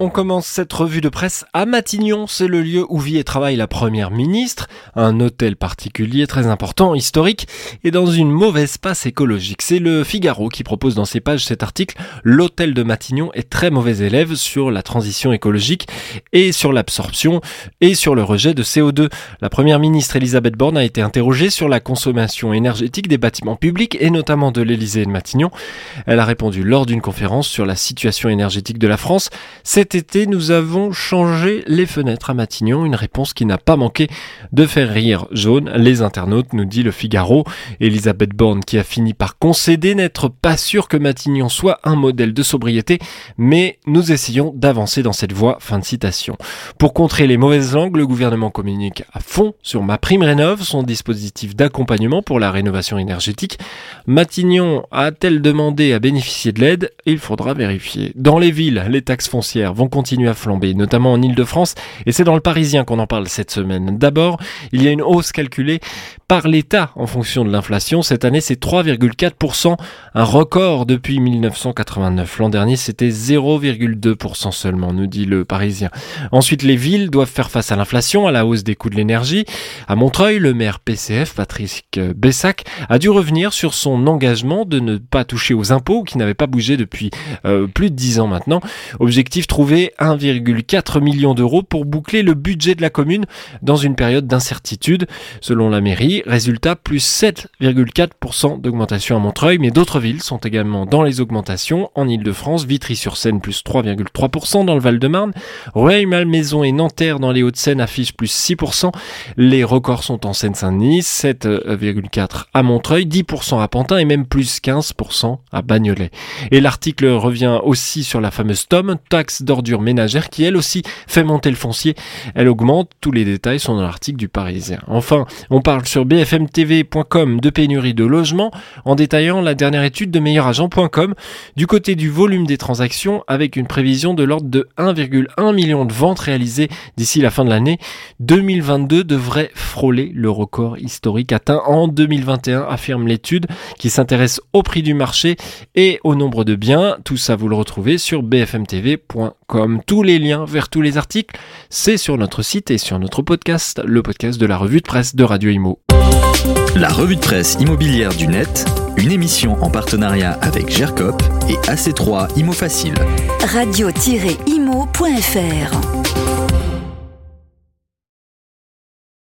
On commence cette revue de presse à Matignon, c'est le lieu où vit et travaille la première ministre, un hôtel particulier très important, historique, et dans une mauvaise passe écologique. C'est le Figaro qui propose dans ses pages cet article, l'hôtel de Matignon est très mauvais élève sur la transition écologique et sur l'absorption et sur le rejet de CO2. La première ministre Elisabeth Borne a été interrogée sur la consommation énergétique des bâtiments publics et notamment de l'Élysée et de Matignon. Elle a répondu lors d'une conférence sur la situation énergétique de la France. Cet été, nous avons changé les fenêtres à Matignon, une réponse qui n'a pas manqué de faire rire jaune les internautes, nous dit le Figaro. Elisabeth Borne qui a fini par concéder n'être pas sûr que Matignon soit un modèle de sobriété, mais nous essayons d'avancer dans cette voie. Fin de citation. Pour contrer les mauvaises langues, le gouvernement communique à fond sur Ma Prime Rénov, son dispositif d'accompagnement pour la rénovation énergétique. Matignon a-t-elle demandé à bénéficier de l'aide? Il faudra vérifier. Dans les villes, les taxes foncières vont continuer à flamber, notamment en Ile-de-France, et c'est dans le Parisien qu'on en parle cette semaine. D'abord, il y a une hausse calculée par l'État en fonction de l'inflation. Cette année, c'est 3,4%, un record depuis 1989. L'an dernier, c'était 0,2% seulement, nous dit le Parisien. Ensuite, les villes doivent faire face à l'inflation, à la hausse des coûts de l'énergie. À Montreuil, le maire PCF, Patrick Bessac, a dû revenir sur son engagement de ne pas toucher aux impôts qui n'avaient pas bougé depuis euh, plus de 10 ans maintenant. Objectif trouver 1,4 million d'euros pour boucler le budget de la commune dans une période d'incertitude. Selon la mairie, résultat plus 7,4% d'augmentation à Montreuil, mais d'autres villes sont également dans les augmentations. En Ile-de-France, Vitry-sur-Seine plus 3,3% dans le Val-de-Marne, Rueil-Malmaison et Nanterre dans les Hauts-de-Seine affichent plus 6%. Les records sont en Seine-Saint-Denis, 7,4% à Montreuil, 10% à Pantin et même plus 15% à Bagnolet. Et l'article revient aussi sur la fameuse TOM, taxe d'ordures ménagères, qui elle aussi fait monter le foncier. Elle augmente, tous les détails sont dans l'article du Parisien. Enfin, on parle sur bfmtv.com de pénurie de logements en détaillant la dernière étude de meilleuragent.com du côté du volume des transactions avec une prévision de l'ordre de 1,1 million de ventes réalisées d'ici la fin de l'année. 2022 devrait frôler le record historique atteint en 2021, affirme l'étude qui s'intéresse au prix du marché et au nombre de biens. Tout ça, vous le retrouvez sur bfmtv.com. Tous les liens vers tous les articles, c'est sur notre site et sur notre podcast, le podcast de la revue de presse de Radio Imo. La revue de presse immobilière du net, une émission en partenariat avec GERCOP et AC3 Imo Facile. Radio-imo.fr